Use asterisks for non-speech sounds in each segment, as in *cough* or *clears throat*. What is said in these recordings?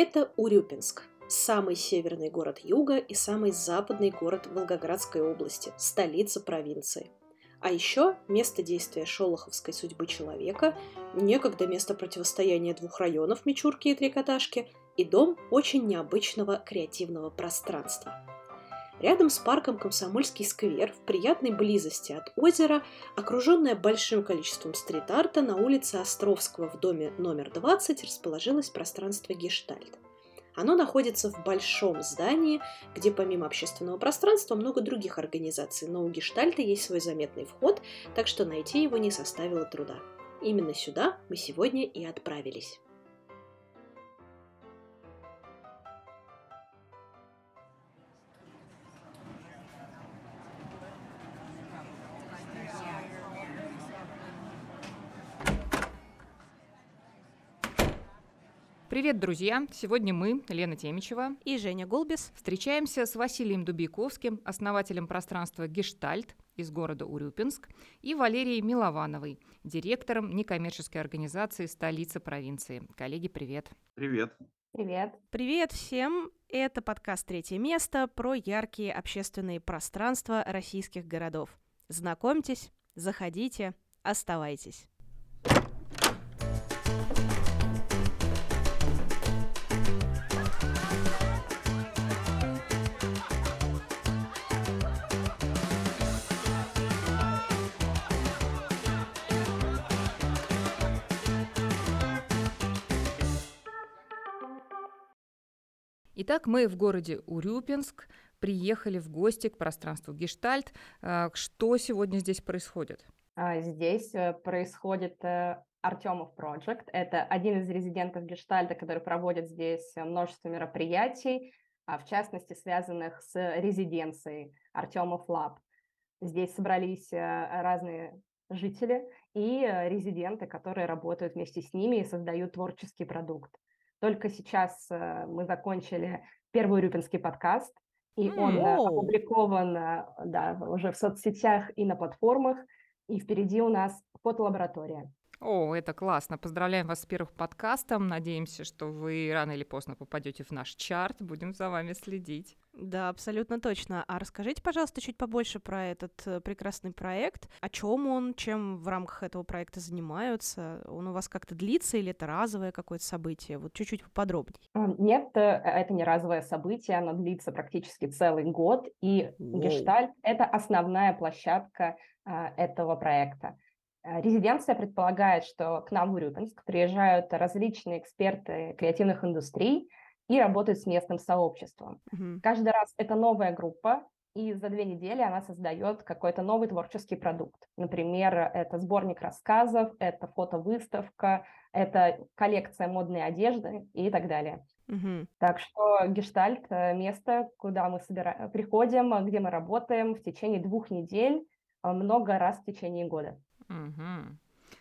Это Урюпинск, самый северный город юга и самый западный город Волгоградской области, столица провинции. А еще место действия шолоховской судьбы человека, некогда место противостояния двух районов Мичурки и Трикотажки и дом очень необычного креативного пространства. Рядом с парком Комсомольский сквер в приятной близости от озера, окруженная большим количеством стрит-арта, на улице Островского в доме номер 20 расположилось пространство «Гештальт». Оно находится в большом здании, где помимо общественного пространства много других организаций, но у гештальта есть свой заметный вход, так что найти его не составило труда. Именно сюда мы сегодня и отправились. Привет, друзья! Сегодня мы, Лена Темичева и Женя Голбис, встречаемся с Василием Дубейковским, основателем пространства «Гештальт» из города Урюпинск, и Валерией Миловановой, директором некоммерческой организации «Столица провинции». Коллеги, привет! Привет! Привет! Привет всем! Это подкаст «Третье место» про яркие общественные пространства российских городов. Знакомьтесь, заходите, оставайтесь. Итак, мы в городе Урюпинск приехали в гости к пространству Гештальт. А, что сегодня здесь происходит? А, здесь э, происходит э, Артемов Project. Это один из резидентов Гештальта, который проводит здесь множество мероприятий, а, в частности, связанных с резиденцией Артемов Лаб. Здесь собрались э, разные жители и резиденты, которые работают вместе с ними и создают творческий продукт. Только сейчас э, мы закончили первый Рюпинский подкаст, и mm. он oh. опубликован э, да, уже в соцсетях и на платформах, и впереди у нас фотолаборатория. О, это классно. Поздравляем вас с первым подкастом. Надеемся, что вы рано или поздно попадете в наш чарт. Будем за вами следить. Да, абсолютно точно. А расскажите, пожалуйста, чуть побольше про этот э, прекрасный проект. О чем он, чем в рамках этого проекта занимаются? Он у вас как-то длится или это разовое какое-то событие? Вот чуть-чуть поподробнее. Нет, э, это не разовое событие, оно длится практически целый год, и Воу. Гештальт — это основная площадка этого проекта. Э, резиденция предполагает, что к нам в Урюпинск приезжают различные эксперты креативных индустрий и работают с местным сообществом. Mm-hmm. Каждый раз это новая группа, и за две недели она создает какой-то новый творческий продукт. Например, это сборник рассказов, это фотовыставка, это коллекция модной одежды и так далее. Угу. Так что гештальт – место, куда мы собира... приходим, где мы работаем в течение двух недель, э, много раз в течение года. Угу.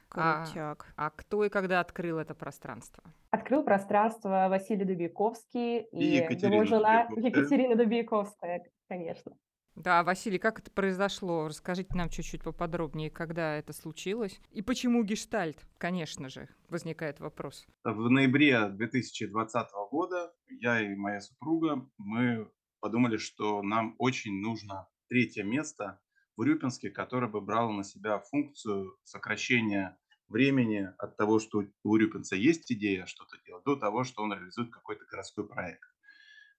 Крутяк. А, а кто и когда открыл это пространство? Открыл пространство Василий Дубейковский и, и его жена Екатерина да? Дубейковская, конечно. Да, Василий, как это произошло? Расскажите нам чуть-чуть поподробнее, когда это случилось. И почему гештальт? Конечно же, возникает вопрос. В ноябре 2020 года я и моя супруга, мы подумали, что нам очень нужно третье место в Урюпинске, который бы брал на себя функцию сокращения времени от того, что у Урюпинца есть идея что-то делать, до того, что он реализует какой-то городской проект.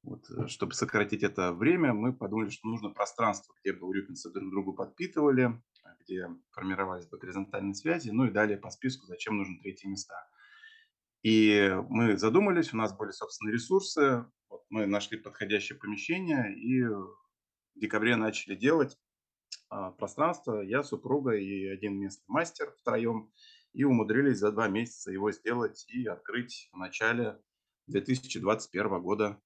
Вот, э, чтобы сократить это время, мы подумали, что нужно пространство, где бы урюпинцы друг другу подпитывали, где формировались бы горизонтальные связи, ну и далее по списку, зачем нужны третьи места. И мы задумались, у нас были собственные ресурсы, вот мы нашли подходящее помещение и в декабре начали делать пространство, я, супруга и один местный мастер втроем, и умудрились за два месяца его сделать и открыть в начале 2021 года.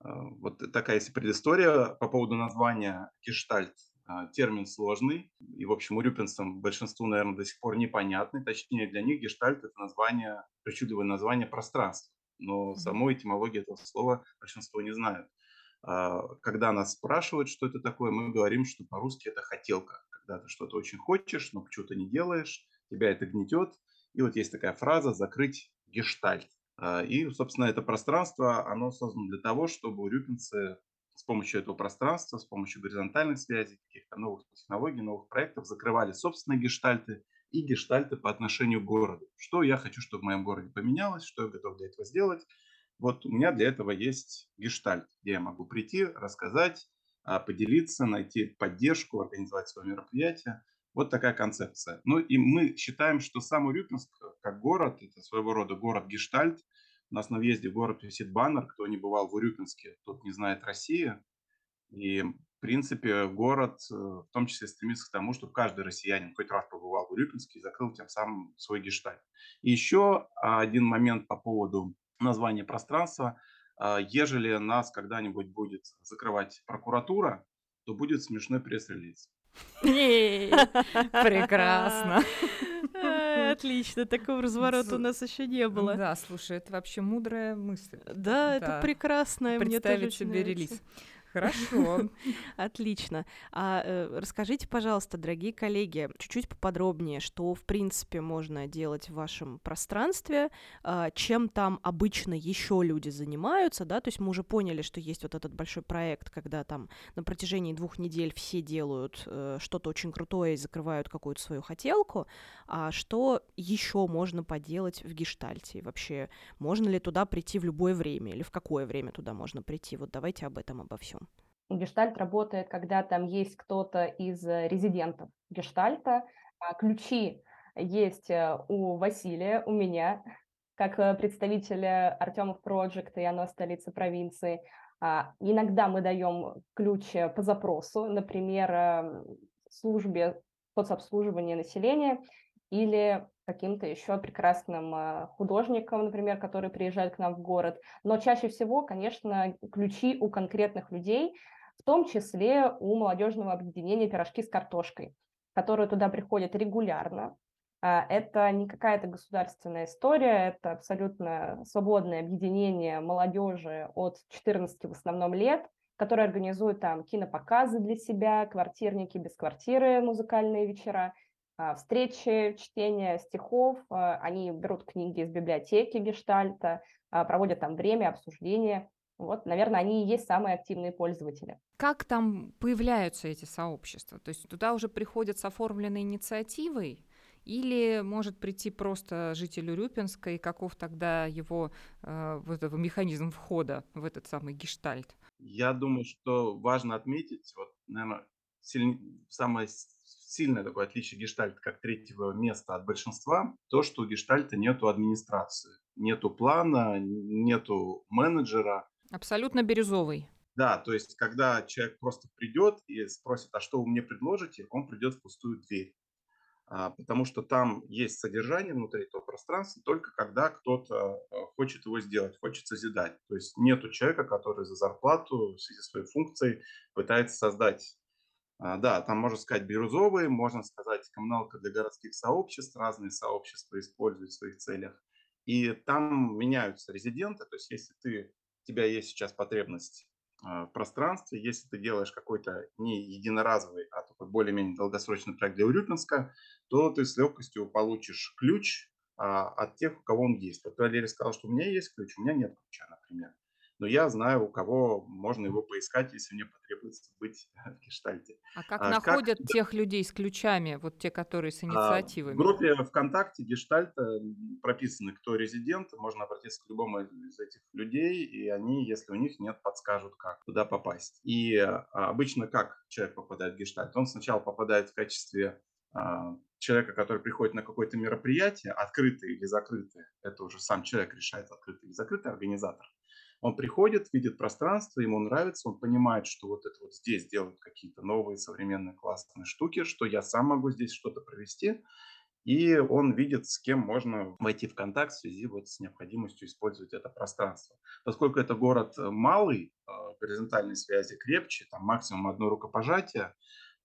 А, вот такая есть предыстория по поводу названия «Гештальт». А, термин сложный, и, в общем, урюпинцам большинству, наверное, до сих пор непонятный. Точнее, для них гештальт – это название, причудливое название пространства. Но саму этимологию этого слова большинство не знают. А, когда нас спрашивают, что это такое, мы говорим, что по-русски это хотелка. Когда ты что-то очень хочешь, но почему-то не делаешь, тебя это гнетет. И вот есть такая фраза «закрыть гештальт». А, и, собственно, это пространство, оно создано для того, чтобы урюпинцы с помощью этого пространства, с помощью горизонтальных связей, каких-то новых технологий, новых проектов закрывали собственные гештальты и гештальты по отношению к городу. Что я хочу, чтобы в моем городе поменялось, что я готов для этого сделать. Вот у меня для этого есть гештальт, где я могу прийти, рассказать, а, поделиться, найти поддержку, организовать свое мероприятие. Вот такая концепция. Ну и мы считаем, что сам Урюпинск как город, это своего рода город-гештальт. У нас на въезде в город висит баннер, кто не бывал в Урюпинске, тот не знает России. И, в принципе, город э, в том числе стремится к тому, чтобы каждый россиянин хоть раз побывал в Урюпинске и закрыл тем самым свой гештальт. И еще один момент по поводу названия пространства. А, ежели нас когда-нибудь будет закрывать прокуратура, то будет смешной пресс-релиз. Прекрасно. Отлично, такого разворота у нас еще не было. Да, слушай, это вообще мудрая мысль. Да, это прекрасно. Представить себе релиз. Хорошо. *laughs* Отлично. А э, расскажите, пожалуйста, дорогие коллеги, чуть-чуть поподробнее, что, в принципе, можно делать в вашем пространстве, э, чем там обычно еще люди занимаются, да, то есть мы уже поняли, что есть вот этот большой проект, когда там на протяжении двух недель все делают э, что-то очень крутое и закрывают какую-то свою хотелку, а что еще можно поделать в гештальте? Вообще, можно ли туда прийти в любое время или в какое время туда можно прийти? Вот давайте об этом, обо всем. Гештальт работает, когда там есть кто-то из э, резидентов гештальта. А ключи есть э, у Василия, у меня, как э, представителя Артемов Project и оно столица провинции. А, иногда мы даем ключ по запросу, например, эм, службе соцобслуживания населения или каким-то еще прекрасным художникам, например, которые приезжают к нам в город. Но чаще всего, конечно, ключи у конкретных людей, в том числе у молодежного объединения «Пирожки с картошкой», которые туда приходят регулярно. А, это не какая-то государственная история, это абсолютно свободное объединение молодежи от 14 в основном лет, которые организуют там кинопоказы для себя, квартирники без квартиры, музыкальные вечера, встречи, чтение стихов, а, они берут книги из библиотеки Гештальта, проводят там время, обсуждения. Вот, наверное, они и есть самые активные пользователи. Как там появляются эти сообщества? То есть туда уже приходят с оформленной инициативой? Или может прийти просто житель Урюпинска, и каков тогда его э, вот этот механизм входа в этот самый гештальт? Я думаю, что важно отметить, вот, наверное, силь... самое сильное такое отличие гештальта как третьего места от большинства, то, что у гештальта нету администрации, нету плана, нету менеджера, Абсолютно бирюзовый. Да, то есть, когда человек просто придет и спросит, а что вы мне предложите, он придет в пустую дверь. А, потому что там есть содержание внутри этого пространства только когда кто-то а, хочет его сделать, хочет созидать. То есть нету человека, который за зарплату в связи с своей функцией пытается создать. А, да, там можно сказать бирюзовые, можно сказать коммуналка для городских сообществ, разные сообщества используют в своих целях. И там меняются резиденты, то есть если ты у тебя есть сейчас потребность а, в пространстве, если ты делаешь какой-то не единоразовый, а такой более-менее долгосрочный проект для Урюпинска, то ты с легкостью получишь ключ а, от тех, у кого он есть. Вот Валерий сказал, что у меня есть ключ, у меня нет ключа, например но я знаю, у кого можно его поискать, если мне потребуется быть *laughs* в гештальте. А как а, находят как... тех людей с ключами, вот те, которые с инициативами? А, в группе ВКонтакте гештальта прописаны, кто резидент, можно обратиться к любому из этих людей, и они, если у них нет, подскажут, как туда попасть. И а, обычно как человек попадает в гештальт? Он сначала попадает в качестве а, человека, который приходит на какое-то мероприятие, открытое или закрытое, это уже сам человек решает, открытый или закрытый организатор. Он приходит, видит пространство, ему нравится, он понимает, что вот это вот здесь делают какие-то новые современные классные штуки, что я сам могу здесь что-то провести, и он видит, с кем можно войти в контакт в связи вот с необходимостью использовать это пространство. Поскольку это город э, малый, э, горизонтальные связи крепче, там максимум одно рукопожатие,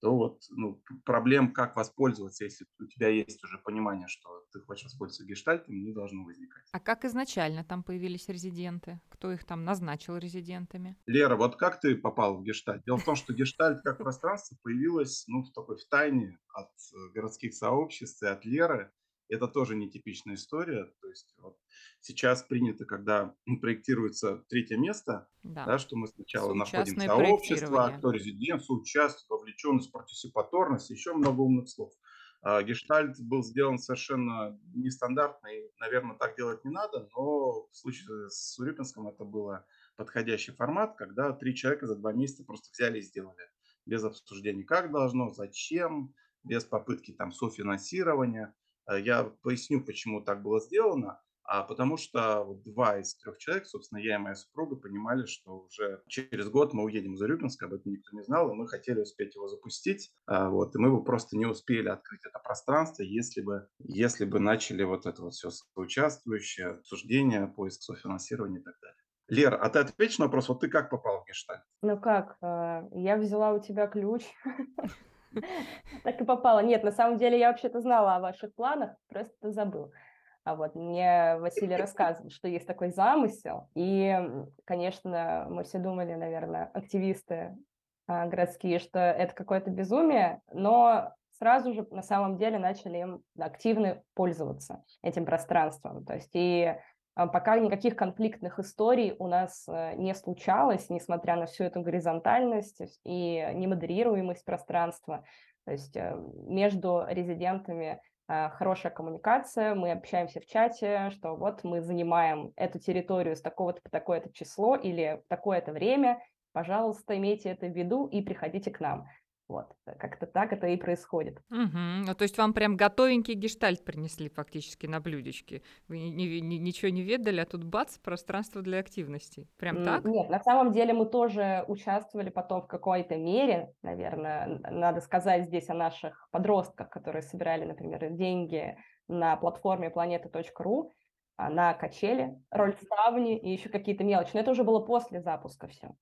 то вот ну, проблем, как воспользоваться, если у тебя есть уже понимание, что ты хочешь воспользоваться гештальтом, не должно возникать. А как изначально там появились резиденты? Кто их там назначил резидентами? Лера, вот как ты попал в гештальт? Дело в том, что гештальт как пространство появилось ну, в такой в тайне от э, городских сообществ и от Леры. Это тоже нетипичная история. То есть вот сейчас принято, когда *clears throat* проектируется третье место, Да. да, что мы сначала находим сообщество, кто резидент, соучастие, вовлеченность, партисипаторность, еще много умных слов. А, Гештальт был сделан совершенно нестандартный, наверное, так делать не надо, но в случае с Урюпинском это было подходящий формат, когда три человека за два месяца просто взяли и сделали. Без обсуждений, как должно, зачем, без попытки там софинансирования. Э, Я поясню, почему так было сделано. А потому что два из трех человек, собственно, я и моя супруга, понимали, что уже через год мы уедем из Урюпинска, об этом никто не знал, и мы хотели успеть его запустить. А, Вот, и мы бы просто не успели открыть это пространство, если бы, если бы начали вот это вот все соучаствующее, обсуждение, поиск софинансирования и так далее. Лер, а ты ответишь на вопрос, вот ты как попал в Гештальт? Ну как, э, я взяла у тебя ключ, *laughs* *laughs* так и попала. Нет, на самом деле я вообще-то знала о ваших планах, просто забыла. А вот мне Василий рассказывал, что есть такой замысел, и, конечно, мы все думали, наверное, активисты а, городские, что это какое-то безумие, но сразу же на самом деле начали им активно пользоваться этим пространством. То есть и пока никаких конфликтных историй у нас э, не случалось, несмотря на всю эту горизонтальность и немодерируемость пространства. То есть э, между резидентами э, хорошая коммуникация, мы общаемся в чате, что вот мы занимаем эту территорию с такого-то по такое-то число или такое-то время, пожалуйста, имейте это в виду и приходите к нам. Вот, как-то так это и происходит. Мгм. Ну, то есть вам прям готовенький гештальт принесли фактически на блюдечке. Вы ни- ни- ни- ничего не ведали, а тут бац, пространство для активностей. Прям так? Нет, на самом деле мы тоже участвовали потом в какой-то мере, наверное, надо сказать здесь о наших подростках, которые собирали, например, деньги на платформе planeta.ru, а, на качели, роль ставни и еще какие-то мелочи. Но это уже было после запуска все.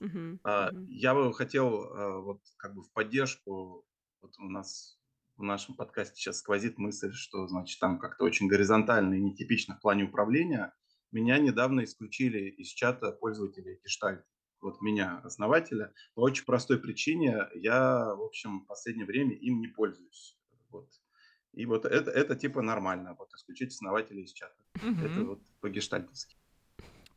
Мгм, мгм. Я бы хотел а, вот как бы в поддержку, вот у нас в нашем подкасте сейчас сквозит мысль, что значит там как-то очень горизонтально и нетипично в плане управления. Меня недавно исключили из чата пользователей Гештальт. Вот меня, основателя, по очень простой причине. Я, в общем, в последнее время им не пользуюсь. Вот. И вот это, это типа нормально, вот исключить основателей из чата. Это Мгм. вот по-гештальтовски.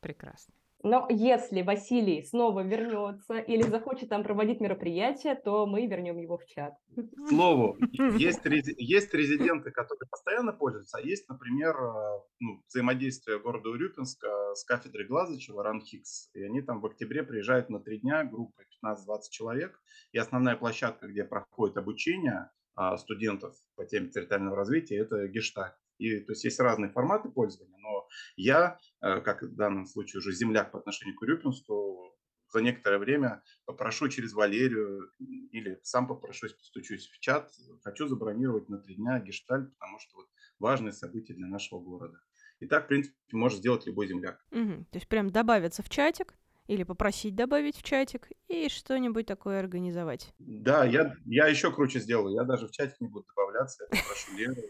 Прекрасно. Но если Василий снова вернется или захочет там проводить мероприятие, то мы вернем его в чат. К слову, есть, рези- есть резиденты, которые постоянно пользуются, а есть, например, э, ну, взаимодействие города Урюпинска с кафедрой Глазычева, РАНХИКС, и они там в октябре приезжают на три дня, группой 15-20 человек, и основная площадка, где проходит обучение а, студентов по теме территориального развития, это Гештальт. И, то есть есть разные форматы пользования, но я, э, как в данном случае уже земляк по отношению к Урюпинску, за некоторое время попрошу через Валерию или сам попрошусь, постучусь в чат. Хочу забронировать на три дня гештальт, потому что вот важное событие для нашего города. И так, в принципе, может сделать любой земляк. Мгм. То есть прям добавиться в чатик или попросить добавить в чатик и что-нибудь такое организовать. Да, я, я еще круче сделаю. Я даже в чатик не буду добавляться. Я попрошу Леру.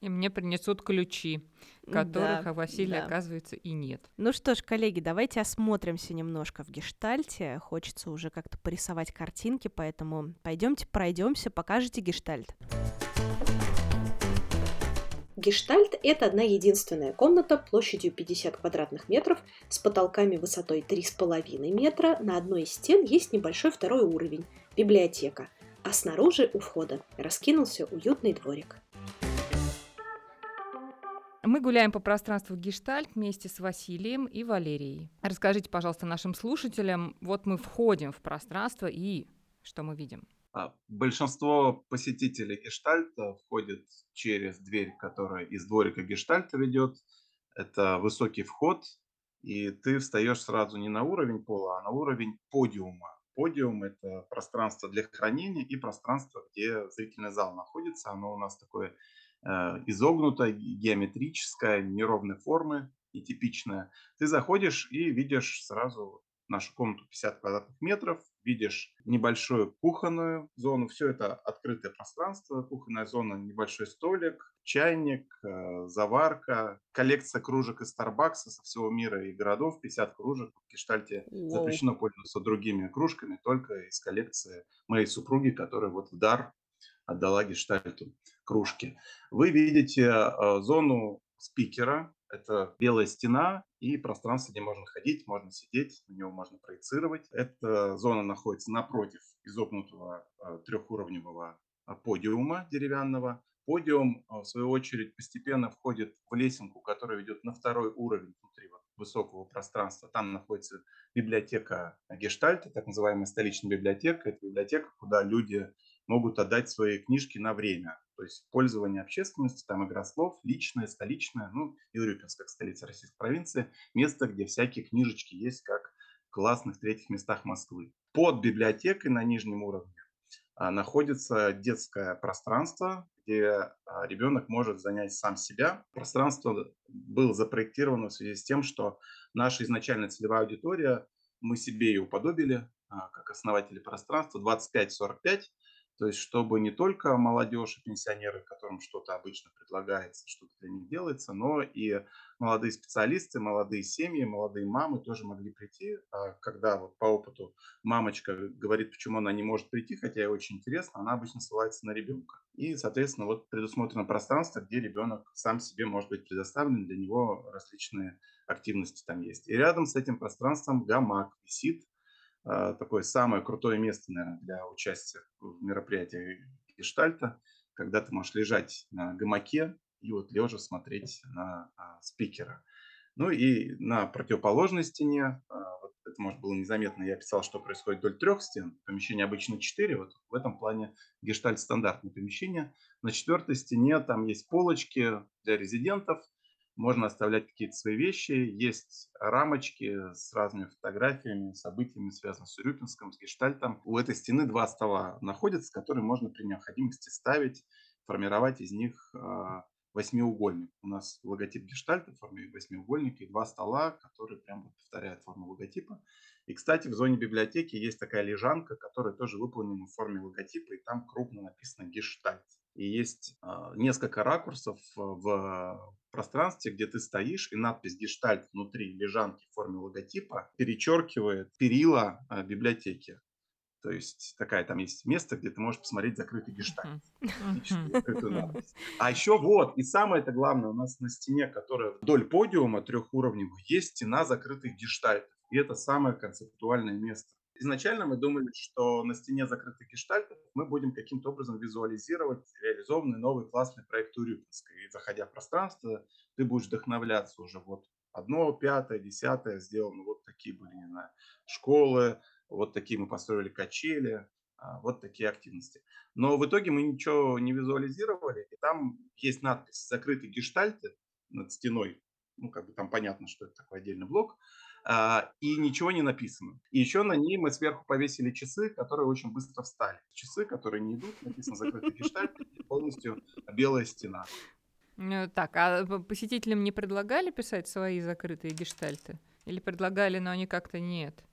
И мне принесут ключи, которых Да, у Василия, да. оказывается, и нет. Ну что ж, коллеги, давайте осмотримся немножко в гештальте. Хочется уже как-то порисовать картинки, поэтому пойдемте пройдемся, покажите гештальт. Гештальт – это одна единственная комната площадью 50 квадратных метров с потолками высотой 3,5 метра. На одной из стен есть небольшой второй уровень – библиотека, а снаружи у входа раскинулся уютный дворик. Мы гуляем по пространству Гештальт вместе с Василием и Валерией. Расскажите, пожалуйста, нашим слушателям, вот мы входим в пространство и что мы видим? А, Большинство посетителей гештальта входит через дверь, которая из дворика гештальта ведет. Это высокий вход, и ты встаешь сразу не на уровень пола, а на уровень подиума. Подиум – это пространство для хранения и пространство, где зрительный зал находится. Оно у нас такое э, изогнутое, геометрическое, неровной формы и типичное. Ты заходишь и видишь сразу нашу комнату 50 квадратных метров, видишь небольшую кухонную зону, все это открытое пространство, кухонная зона, небольшой столик, чайник, э, заварка, коллекция кружек из Старбакса со всего мира и городов, 50 кружек. В Гештальте Воу. запрещено пользоваться другими кружками, только из коллекции моей супруги, которая вот в дар отдала гештальту кружки. Вы видите э, зону спикера, это белая стена и пространство, где можно ходить, можно сидеть, на него можно проецировать. Эта зона находится напротив изогнутого э, трехуровневого э, подиума деревянного. Подиум, в свою очередь, постепенно входит в лесенку, которая ведет на второй уровень внутри вот высокого пространства. Там находится библиотека Гештальта, так называемая столичная библиотека. Это библиотека, куда люди могут отдать свои книжки на время. То есть пользование общественности, там игра слов, личное, столичное, ну, Юрюпинск, как столица российской провинции, место, где всякие книжечки есть, как в классных третьих местах Москвы. Под библиотекой на нижнем уровне а, находится детское пространство, где а, ребенок может занять сам себя. Пространство было запроектировано в связи с тем, что наша изначальная целевая аудитория, мы себе ее уподобили, а, как основатели пространства, 25-45, то есть, чтобы не только молодежь и пенсионеры, которым что-то обычно предлагается, что-то для них делается, но и молодые специалисты, молодые семьи, молодые мамы тоже могли прийти. А когда вот по опыту мамочка говорит, почему она не может прийти, хотя ей очень интересно, она обычно ссылается на ребенка. И, соответственно, вот предусмотрено пространство, где ребенок сам себе может быть предоставлен, для него различные активности там есть. И рядом с этим пространством гамак висит, такое самое крутое место, наверное, для участия в мероприятии гештальта, когда ты можешь лежать на гамаке и вот лежа смотреть на а, спикера. Ну и на противоположной стене, а, вот это, может, было незаметно, я писал, что происходит вдоль трех стен, помещение обычно четыре, вот в этом плане гештальт стандартное помещение. На четвертой стене там есть полочки для резидентов, можно оставлять какие-то свои вещи. Есть рамочки с разными фотографиями, событиями, связанными с Урюпинском, с Гештальтом. У этой стены два стола находятся, которые можно при необходимости ставить, формировать из них а, восьмиугольник. У нас логотип гештальта в форме восьмиугольника и два стола, которые прямо повторяют форму логотипа. И, кстати, в зоне библиотеки есть такая лежанка, которая тоже выполнена в форме логотипа, и там крупно написано гештальт. И есть э, несколько ракурсов в пространстве, где ты стоишь, и надпись «Гештальт» внутри лежанки в форме логотипа перечеркивает перила э, библиотеки. То есть такая там есть место, где ты можешь посмотреть закрытый гештальт. *laughs* А еще вот, и самое это главное, у нас на стене, которая вдоль подиума трехуровневого, есть стена закрытых гештальтов. И это самое концептуальное место. Изначально мы думали, что на стене закрытых гештальтов мы будем каким-то образом визуализировать реализованный новый классный проект Урюпинска. И заходя в пространство, ты будешь вдохновляться уже вот одно, пятое, десятое сделано, вот такие были, не знаю, школы, вот такие мы построили качели, а, вот такие активности. Но в итоге мы ничего не визуализировали, и там есть надпись «Закрытый гештальты» над стеной, ну, как бы там понятно, что это такой отдельный блок, и ничего не написано. И еще на ней мы сверху повесили часы, которые очень быстро встали. Часы, которые не идут, написано «Закрытый гештальт», полностью белая стена. Э, так, а посетителям не предлагали писать свои закрытые гештальты? Или предлагали, но они как-то нет?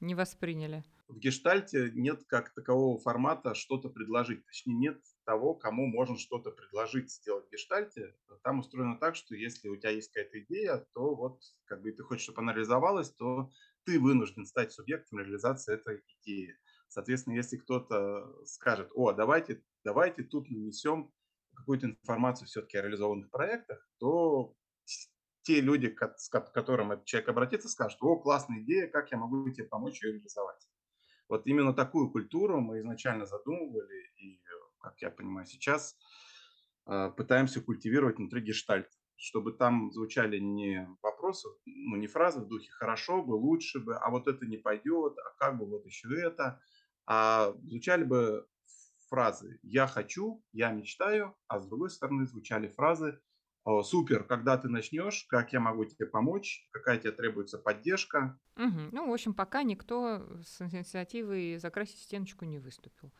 Не восприняли. В гештальте нет как такового формата что-то предложить. Точнее, нет того, кому можно что-то предложить сделать в гештальте. Там устроено так, что если у тебя есть какая-то идея, то вот как бы ты хочешь, чтобы она реализовалась, то ты вынужден стать субъектом реализации этой идеи. Соответственно, если кто-то скажет, о, давайте, давайте тут нанесем какую-то информацию все-таки о реализованных проектах, то те люди, к которым этот человек обратится, скажут, о, классная идея, как я могу тебе помочь ее реализовать. Вот именно такую культуру мы изначально задумывали, и, как я понимаю сейчас, а, пытаемся культивировать внутри гештальта, чтобы там звучали не вопросы, ну не фразы в духе «хорошо бы», «лучше бы», а вот это не пойдет, а как бы вот еще это, а звучали бы фразы «я хочу», «я мечтаю», а с другой стороны звучали фразы супер, когда ты начнешь, как я могу тебе помочь, какая тебе требуется поддержка. Угу. Ну, в общем, пока никто с инициативой закрасить стеночку не выступил.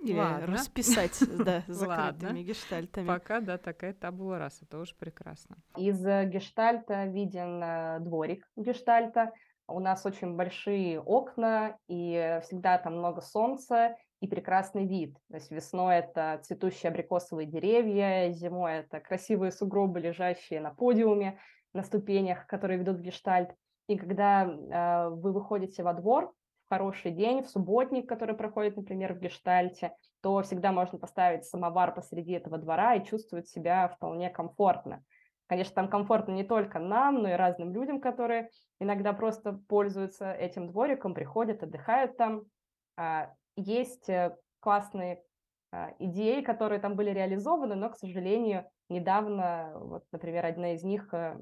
Или Ладно. расписать, да, *laughs* закрытыми гештальтами. Пока, да, такая табула раса, тоже прекрасно. Из э, гештальта виден э, дворик гештальта. У нас очень большие окна, и всегда там много солнца, и прекрасный вид. То есть весной это цветущие абрикосовые деревья, зимой это красивые сугробы, лежащие на подиуме, на ступенях, которые ведут в гештальт. И когда э, вы выходите во двор хороший день, в субботник, который проходит, например, в гештальте, то всегда можно поставить самовар посреди этого двора и чувствовать себя вполне комфортно. Конечно, там комфортно не только нам, но и разным людям, которые иногда просто пользуются этим двориком, приходят, отдыхают там. А, есть э, классные а, идеи, которые там были реализованы, но, к сожалению, недавно, вот, например, одна из них э,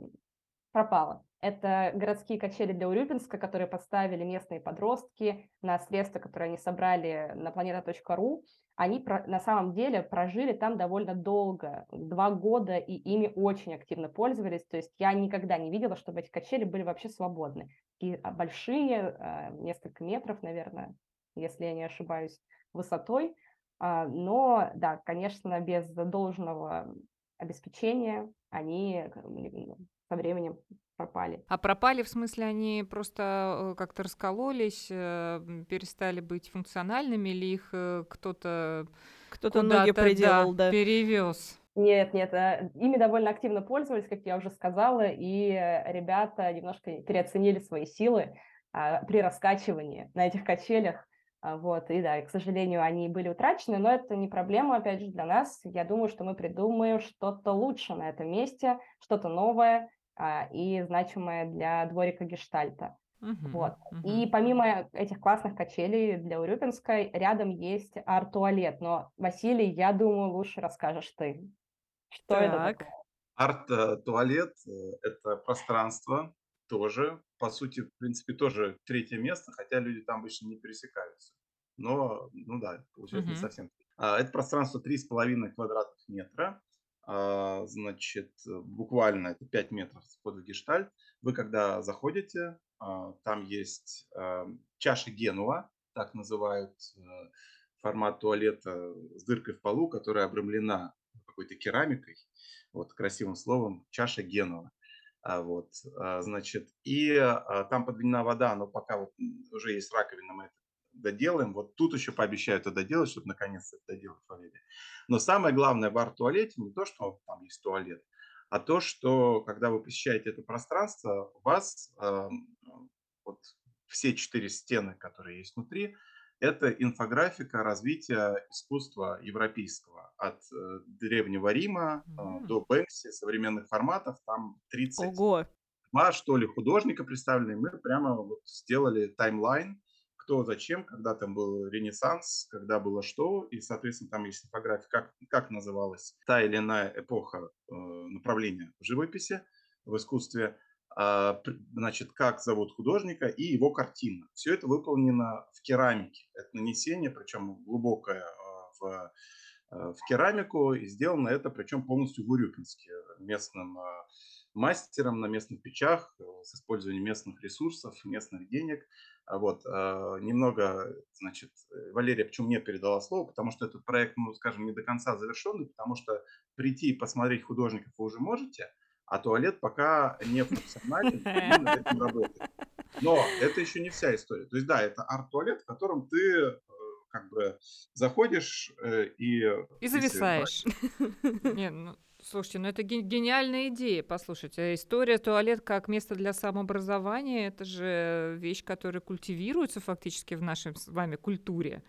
пропала. Это городские качели для Урюпинска, которые поставили местные подростки на средства, которые они собрали на planeta.ru. Они на самом деле прожили там довольно долго, два года, и ими очень активно пользовались. То есть я никогда не видела, чтобы эти качели были вообще свободны. Такие а, большие, а, несколько метров, наверное, если я не ошибаюсь, высотой. А, но, да, конечно, без должного обеспечения они со временем пропали. А пропали в смысле они просто э, как-то раскололись, э, перестали быть функциональными, или их э, кто-то кто-то ноги приделал, да, да. перевез? Нет, нет, ими довольно активно пользовались, как я уже сказала, и ребята немножко переоценили свои силы а, при раскачивании на этих качелях. А, вот, и да, и, к сожалению, они были утрачены, но это не проблема, опять же, для нас. Я думаю, что мы придумаем что-то лучше на этом месте, что-то новое, и значимое для дворика Гештальта. Uh-huh, вот. uh-huh. И помимо этих классных качелей для Урюпинской, рядом есть арт-туалет. Но, Василий, я думаю, лучше расскажешь ты. Что так. это такое? Арт-туалет э, – это пространство тоже, по сути, в принципе, тоже третье место, хотя люди там обычно не пересекаются. Но, ну да, получается uh-huh. не совсем. А, это пространство 3,5 квадратных метра. А, значит, буквально это 5 метров вход в гештальт. Вы когда заходите, а, там есть а, чаша Генуа, так называют формат туалета с дыркой в полу, которая обрамлена какой-то керамикой, вот красивым словом, чаша Генуа. Вот, значит, и там подведена вода, но пока вот уже есть раковина, мы это доделаем. Вот тут еще пообещаю это доделать, чтобы наконец это доделать Валерия. Но самое главное в арт-туалете не то, что там есть туалет, а то, что когда вы посещаете это пространство, у вас э, вот все четыре стены, которые есть внутри, это инфографика развития искусства европейского. От э, Древнего Рима э, до Бэнкси, современных форматов, там 30 Ого. два, что ли, художника представлены. Мы прямо вот сделали таймлайн кто, зачем, когда там был Ренессанс, когда было что, и, соответственно, там есть инфография, как, как называлась та или иная эпоха э, направления в живописи, в искусстве, э, значит, как зовут художника и его картина. Все это выполнено в керамике. Это нанесение, причем глубокое э, в, э, в керамику, и сделано это, причем полностью в Урюпинске, местным э, мастером на местных печах э, с использованием местных ресурсов, местных денег. А вот, э, немного, значит, Валерия почему мне передала слово, потому что этот проект, ну, скажем, не до конца завершенный, потому что прийти и посмотреть художников вы уже можете, а туалет пока не функционален, над этим работает. Но это еще не вся история. То есть, да, это арт-туалет, в котором ты э, как бы заходишь и... И зависаешь. *laughs* Не, ну, Слушайте, ну это гениальная идея, послушайте. История туалет как место для самообразования, это же вещь, которая культивируется фактически в нашей с вами культуре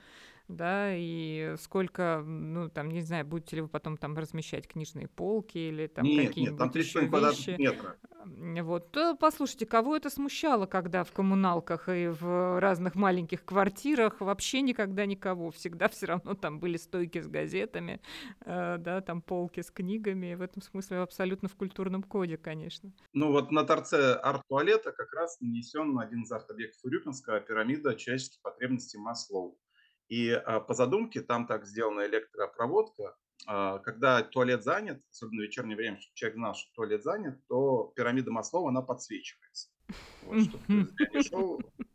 да, и сколько, ну, там, не знаю, будете ли вы потом там размещать книжные полки или там какие-нибудь вещи. Метра. Вот, то, послушайте, кого это смущало, когда в коммуналках и в разных маленьких квартирах вообще никогда никого, всегда все равно там были стойки с газетами, э, да, там полки с книгами, в этом смысле абсолютно в культурном коде, конечно. Ну вот на торце арт-туалета как раз нанесен один из арт-объектов Урюпинска пирамида человеческих потребностей Маслоу. И а, по задумке там так сделана электропроводка. А, когда туалет занят, особенно в вечернее время, чтобы человек знал, что туалет занят, то пирамида Маслова, она подсвечивается. Вот, чтобы *laughs*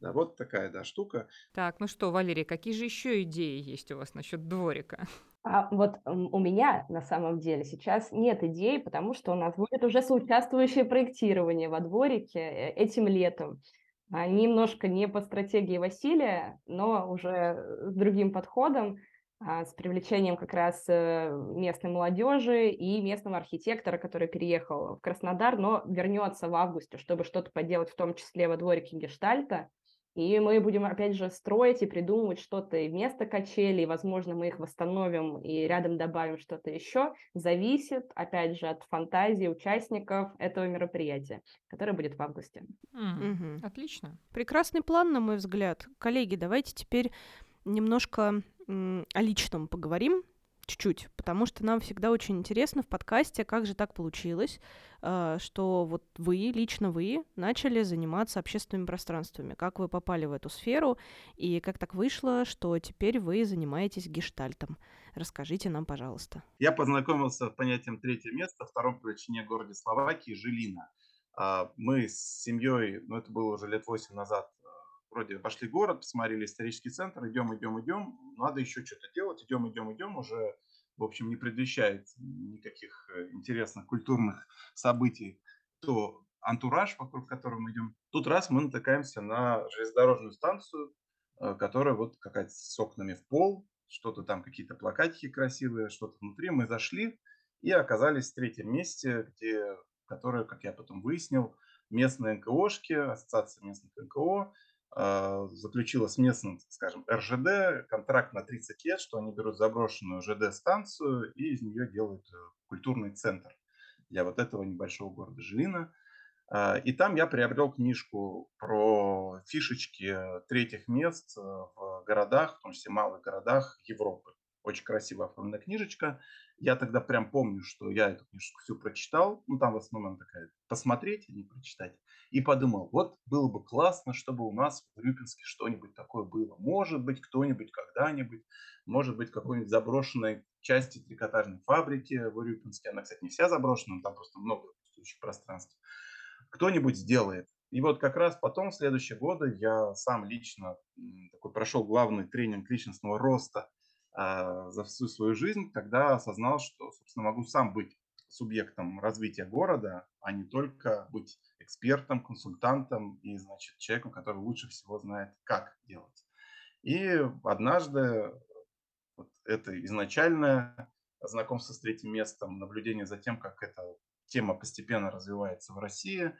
Да, вот такая, да, штука. Так, ну что, Валерия, какие же еще идеи есть у вас насчет дворика? А вот у меня на самом деле сейчас нет идей, потому что у нас будет уже соучаствующее проектирование во дворике э, этим летом. А, немножко не по стратегии Василия, но уже с другим подходом, а, с привлечением как раз э, местной молодежи и местного архитектора, который переехал в Краснодар, но вернется в августе, чтобы что-то поделать, в том числе во дворике Гештальта. И мы будем, опять же, строить и придумывать что-то и вместо качелей, возможно, мы их восстановим и рядом добавим что-то еще. Зависит, опять же, от фантазии участников этого мероприятия, которое будет в августе. Mm-hmm. Mm-hmm. Отлично. Прекрасный план, на мой взгляд. Коллеги, давайте теперь немножко м- о личном поговорим чуть-чуть, потому что нам всегда очень интересно в подкасте, как же так получилось, э, что вот вы, лично вы, начали заниматься общественными пространствами, как вы попали в эту сферу, и как так вышло, что теперь вы занимаетесь гештальтом. Расскажите нам, пожалуйста. Я познакомился с понятием третье место в втором по величине городе Словакии, Жилина. Мы с семьей, ну это было уже лет восемь назад, вроде пошли город, посмотрели исторический центр, идем, идем, идем, надо еще что-то делать, идем, идем, идем, уже, в общем, не предвещает никаких э, интересных культурных событий, то антураж, вокруг которого мы идем. Тут раз мы натыкаемся на железнодорожную станцию, э, которая вот какая-то с окнами в пол, что-то там, какие-то плакатики красивые, что-то внутри. Мы зашли и оказались в третьем месте, где, которое, как я потом выяснил, местные НКОшки, ассоциация местных НКО, заключила с местным, скажем, РЖД контракт на 30 лет, что они берут заброшенную ЖД-станцию и из нее делают э, культурный центр для вот этого небольшого города Жилина. А, и там я приобрел книжку про фишечки третьих мест э, в городах, в том числе малых городах Европы. Очень красиво оформленная книжечка. Я тогда прям помню, что я эту книжку всю прочитал. Ну, там в основном такая посмотреть, а не прочитать. И подумал, вот было бы классно, чтобы у нас в Рюпинске что-нибудь такое было. Может быть, кто-нибудь когда-нибудь, может быть, какой-нибудь заброшенной части трикотажной фабрики в Рюпинске. Она, кстати, не вся заброшена, там просто много пустующих пространств. Кто-нибудь сделает. И вот как раз потом, в следующие годы, я сам лично такой прошел главный тренинг личностного роста а, за всю свою жизнь, когда осознал, что, собственно, могу сам быть субъектом развития города, а не только быть экспертом, консультантом и, значит, человеком, который лучше всего знает, как делать. И однажды вот это изначальное знакомство с третьим местом, наблюдение за тем, как эта тема постепенно развивается в России,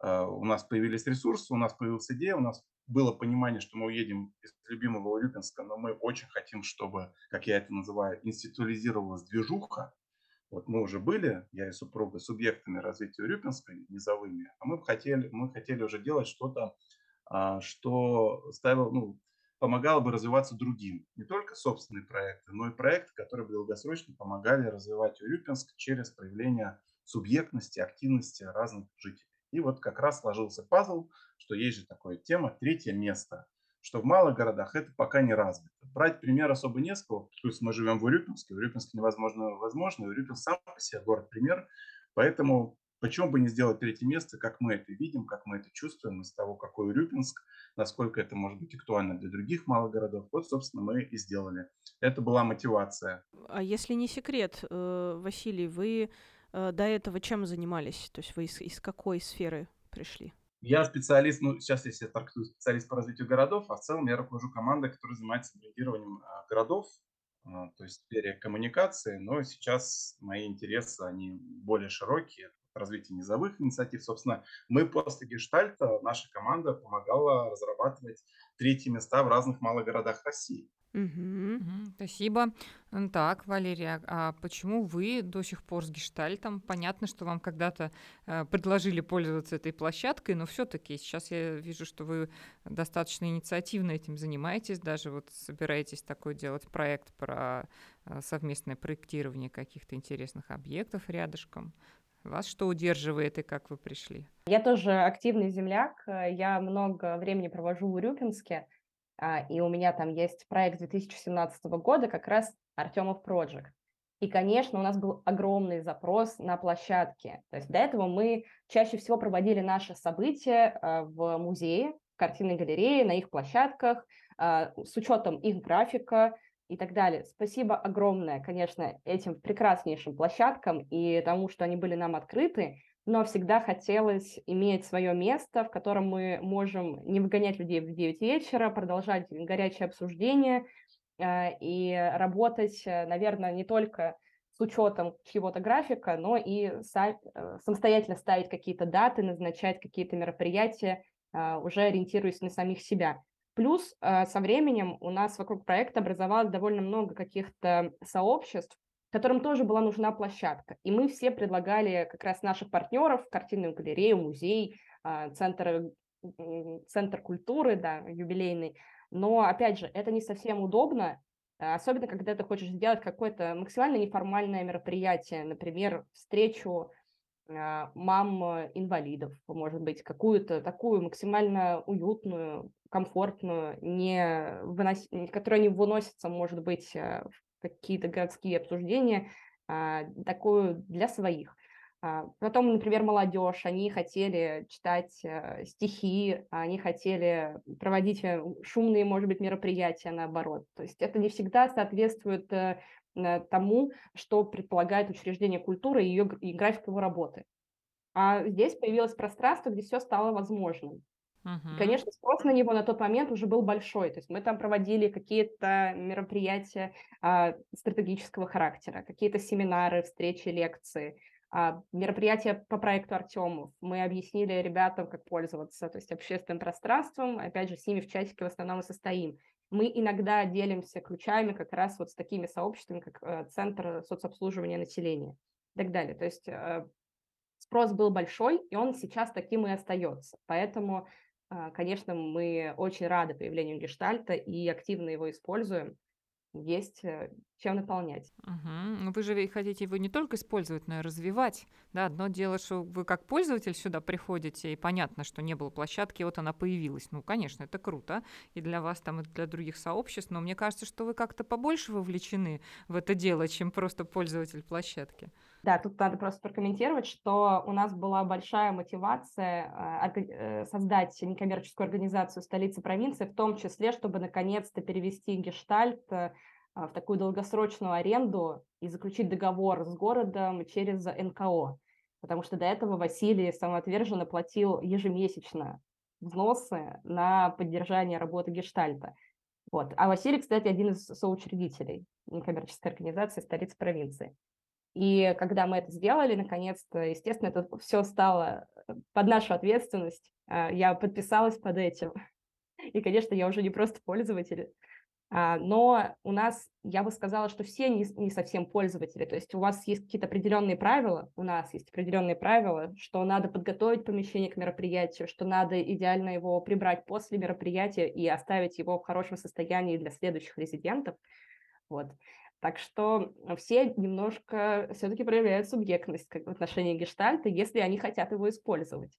а, у нас появились ресурсы, у нас появилась идея, у нас было понимание, что мы уедем из любимого Урюпинска, но мы очень хотим, чтобы, как я это называю, институализировалась движуха. Вот мы уже были, я и супруга, субъектами развития Урюпинска, низовыми, а мы хотели, мы хотели уже делать что-то, а, что ставило, ну, помогало бы развиваться другим. Не только собственные проекты, но и проекты, которые бы долгосрочно помогали развивать Урюпинск через проявление субъектности, активности разных жителей. И вот как раз сложился пазл, что есть же такая тема «третье место», что в малых городах это пока не развито. Брать пример особо не с кого. Плюс мы живем в Урюпинске, в Урюпинске невозможно возможно, Урюпинск сам по себе город-пример. Поэтому почему бы не сделать третье место, как мы это видим, как мы это чувствуем из того, какой Урюпинск, насколько это может быть актуально для других малых городов. Вот, собственно, мы и сделали. Это была мотивация. А если не секрет, э, Василий, вы Э, до этого чем занимались? То есть вы из, из какой сферы пришли? Я специалист, ну, сейчас я трактую специалист по развитию городов, а в целом я руковожу командой, которая занимается брендированием а, городов, а, то есть в сфере коммуникации, но сейчас мои интересы, они более широкие, развитие низовых инициатив. Собственно, мы после гештальта, наша команда помогала разрабатывать третьи места в разных малых городах России. Спасибо. Так, Валерия, а почему вы до сих пор с гештальтом? Понятно, что вам когда-то э, предложили пользоваться этой площадкой, но все-таки сейчас я вижу, что вы достаточно инициативно этим занимаетесь, даже вот собираетесь такой делать проект про э, совместное проектирование каких-то интересных объектов рядышком. Вас что удерживает и как вы пришли? Я тоже активный земляк. Я много времени провожу в Урюпинске. А, и у меня там есть проект 2017 года, как раз Артемов Project. И, конечно, у нас был огромный запрос на площадке. То есть до этого мы чаще всего проводили наши события а, в музее, в картинной галерее, на их площадках, а, с учетом их графика и так далее. Спасибо огромное, конечно, этим прекраснейшим площадкам и тому, что они были нам открыты но всегда хотелось иметь свое место, в котором мы можем не выгонять людей в 9 вечера, продолжать горячее обсуждение э, и работать, э, наверное, не только с учетом чьего-то графика, но и э, самостоятельно ставить какие-то даты, назначать какие-то мероприятия уже ориентируясь на самих себя. Плюс со временем у нас вокруг проекта образовалось довольно много каких-то сообществ, которым тоже была нужна площадка. И мы все предлагали как раз наших партнеров, картинную галерею, музей, центр, центр культуры, да, юбилейный. Но, опять же, это не совсем удобно, особенно когда ты хочешь сделать какое-то максимально неформальное мероприятие, например, встречу а, мам инвалидов, может быть, какую-то такую максимально уютную, комфортную, не вынос... которая не выносится, может быть, э, в какие-то городские обсуждения, а, такую для своих. А, потом, например, молодежь, они хотели читать э, стихи, они хотели проводить э, шумные, может быть, мероприятия наоборот. То есть это не всегда соответствует э, тому, что предполагает учреждение культуры и, ее, и график его работы. А здесь появилось пространство, где все стало возможным. Uh-huh. конечно, спрос на него на тот момент уже был большой. То есть мы там проводили какие-то мероприятия а, стратегического характера, какие-то семинары, встречи, лекции. А, мероприятия по проекту Артемов. Мы объяснили ребятам, как пользоваться, то есть общественным пространством. Опять же, с ними в чатике в основном и состоим. Мы иногда делимся ключами как раз вот с такими сообществами, как э, Центр соцобслуживания населения и так далее. То есть э, спрос был большой, и он сейчас таким и остается. Поэтому, конечно, мы очень рады появлению гештальта и активно его используем есть э, чем наполнять. Угу. Вы же хотите его не только использовать, но и развивать. Да, одно дело, что вы как пользователь сюда приходите, и понятно, что не было площадки, вот она появилась. Ну, конечно, это круто и для вас там, и для других сообществ, но мне кажется, что вы как-то побольше вовлечены в это дело, чем просто пользователь площадки. Да, тут надо просто прокомментировать, что у нас была большая мотивация э, создать некоммерческую организацию столицы провинции, в том числе, чтобы наконец-то перевести гештальт э, в такую долгосрочную аренду и заключить договор с городом через НКО. Потому что до этого Василий самоотверженно платил ежемесячно взносы на поддержание работы гештальта. Вот. А Василий, кстати, один из соучредителей некоммерческой организации столицы провинции. И когда мы это сделали, наконец-то, естественно, это все стало э, под нашу ответственность. А, я подписалась под этим. *laughs* И, конечно, я уже не просто пользователь, а, но у нас, я бы сказала, что все не, не совсем пользователи. То есть у вас есть какие-то определенные правила, у нас есть определенные правила, что надо подготовить помещение к мероприятию, что надо идеально его прибрать после мероприятия и оставить его в хорошем состоянии для следующих резидентов. Вот. Так что все немножко все-таки проявляют субъектность как в отношении гештальта, если они хотят его использовать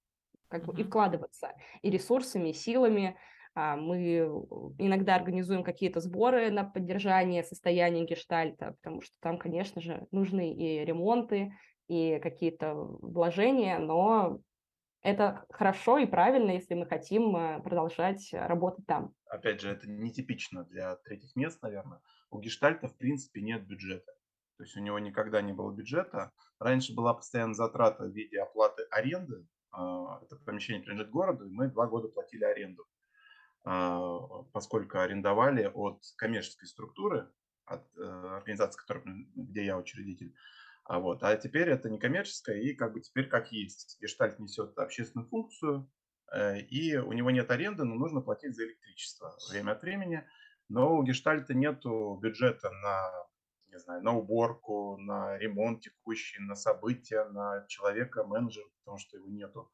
как бы, mm-hmm. и вкладываться и ресурсами, и силами. А, мы иногда организуем какие-то сборы на поддержание состояния гештальта, потому что там, конечно же, нужны и ремонты, и какие-то вложения, но это хорошо и правильно, если мы хотим э, продолжать работать там. Опять же, это нетипично для третьих мест, наверное. У гештальта, в принципе, нет бюджета. То есть у него никогда не было бюджета. Раньше была постоянная затрата в виде оплаты аренды. А, это помещение принадлежит городу, и мы два года платили аренду, а, поскольку арендовали от коммерческой структуры, от э, организации, где я учредитель, а, вот. а теперь это не коммерческое, и как бы теперь как есть. Гештальт несет общественную функцию, э, и у него нет аренды, но нужно платить за электричество время от времени. Но у гештальта нет бюджета на, не знаю, на уборку, на ремонт текущий, на события, на человека, менеджера, потому что его нету.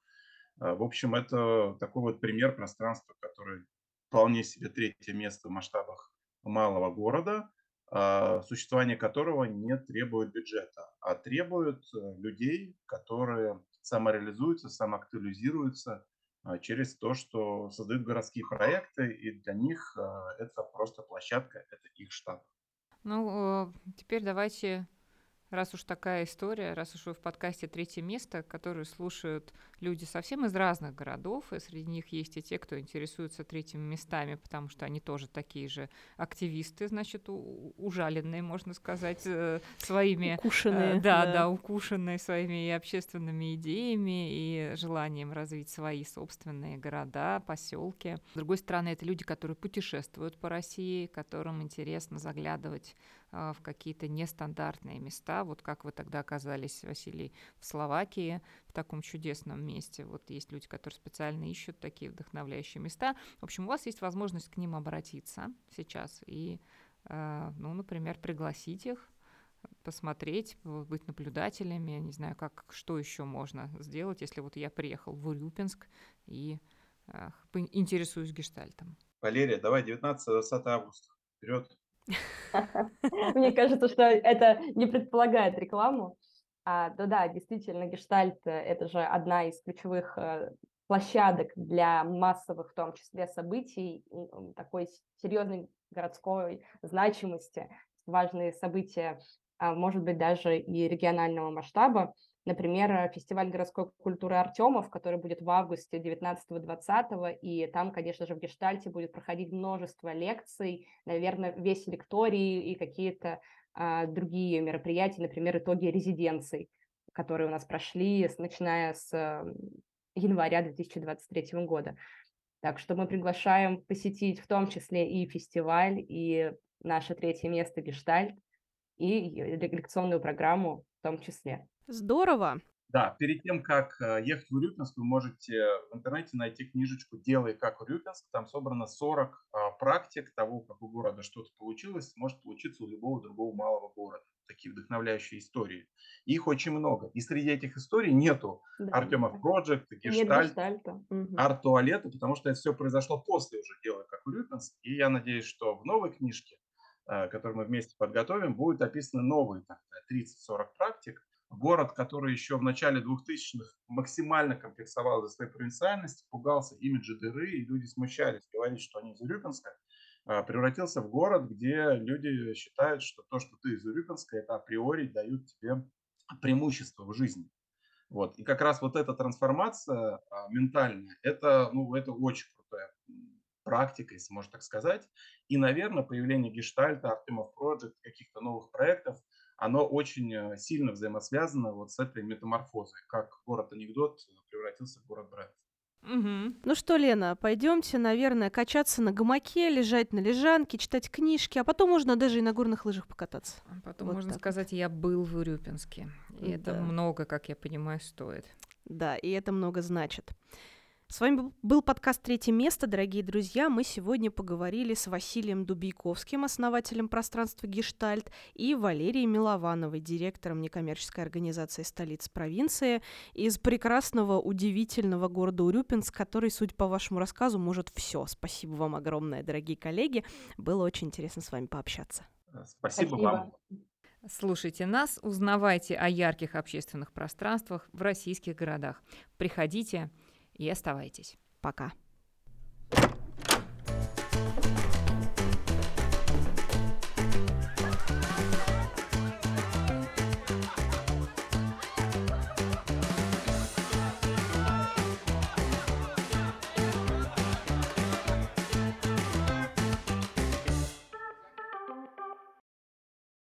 А, в общем, это такой вот пример пространства, который вполне себе третье место в масштабах малого города, а, существование которого не требует бюджета, а требует э, людей, которые самореализуются, самоактуализируются через то, что создают городские проекты, и для них а, это просто площадка, это их штаб. Ну, теперь давайте Раз уж такая история, раз уж вы в подкасте «Третье место», который слушают люди совсем из разных городов, и среди них есть и те, кто интересуется третьими местами, потому что они тоже такие же активисты, значит, ужаленные, можно сказать, э, своими... Укушенные. Э, да, да, да, укушенные своими и общественными идеями, и желанием развить свои собственные города, поселки. С другой стороны, это люди, которые путешествуют по России, которым интересно заглядывать а, в какие-то нестандартные места. Вот как вы тогда оказались, Василий, в Словакии, в таком чудесном месте. Вот есть люди, которые специально ищут такие вдохновляющие места. В общем, у вас есть возможность к ним обратиться сейчас и, а, ну, например, пригласить их посмотреть, быть наблюдателями, я не знаю, как, что еще можно сделать, если вот я приехал в Урюпинск и э, интересуюсь гештальтом. Валерия, давай 19-20 августа. Вперед! *laughs* Мне кажется, что это не предполагает рекламу. А, да, да, действительно, гештальт – это же одна из ключевых э, площадок для массовых, в том числе, событий, такой серьезной городской значимости, важные события а, может быть, даже и регионального масштаба. Например, фестиваль городской культуры Артемов, который будет в августе 19-20, и там, конечно же, в Гештальте будет проходить множество лекций, наверное, весь лекторий и какие-то а, другие мероприятия, например, итоги резиденций, которые у нас прошли, начиная с января 2023 года. Так что мы приглашаем посетить в том числе и фестиваль, и наше третье место Гештальт, и лекционную программу в том числе. Здорово! Да, перед тем, как э, ехать в Урюпинск, вы можете в интернете найти книжечку «Делай как Урюпинск». Там собрано 40 а, практик того, как у города что-то получилось, может получиться у любого другого малого города. Такие вдохновляющие истории. Их очень много. И среди этих историй нету да, Артема да. Project, Гештальт, арт-туалета, потому что это все произошло после уже «Делай как Урюпинск». И я надеюсь, что в новой книжке Э, который мы вместе подготовим, будут описаны новые 30-40 практик. Город, который еще в начале 2000-х максимально комплексовал за своей провинциальности, пугался имиджа дыры, и люди смущались говорить, что они из Урюпинска, э, превратился в город, где люди считают, что то, что ты из Урюпинска, это априори дают тебе преимущество в жизни. Вот. И как раз вот эта трансформация а, ментальная, это, ну, это очень крутая практика, если можно так сказать. И, наверное, появление гештальта, Артемов Project, каких-то новых проектов, оно очень э, сильно взаимосвязано вот с этой метаморфозой, как город-анекдот превратился в город-бренд. Угу. Ну что, Лена, пойдемте, наверное, качаться на гамаке, лежать на лежанке, читать книжки, а потом можно даже и на горных лыжах покататься. А потом вот можно сказать, вот. я был в Урюпинске. И да. это много, как я понимаю, стоит. Да, и это много значит. С вами был подкаст «Третье место», дорогие друзья. Мы сегодня поговорили с Василием Дубейковским, основателем пространства «Гештальт», и Валерией Миловановой, директором некоммерческой организации столиц провинции из прекрасного, удивительного города Урюпинск, который, судя по вашему рассказу, может все. Спасибо вам огромное, дорогие коллеги. Было очень интересно с вами пообщаться. Спасибо, Спасибо. вам. Слушайте нас, узнавайте о ярких общественных пространствах в российских городах. Приходите, и оставайтесь. Пока.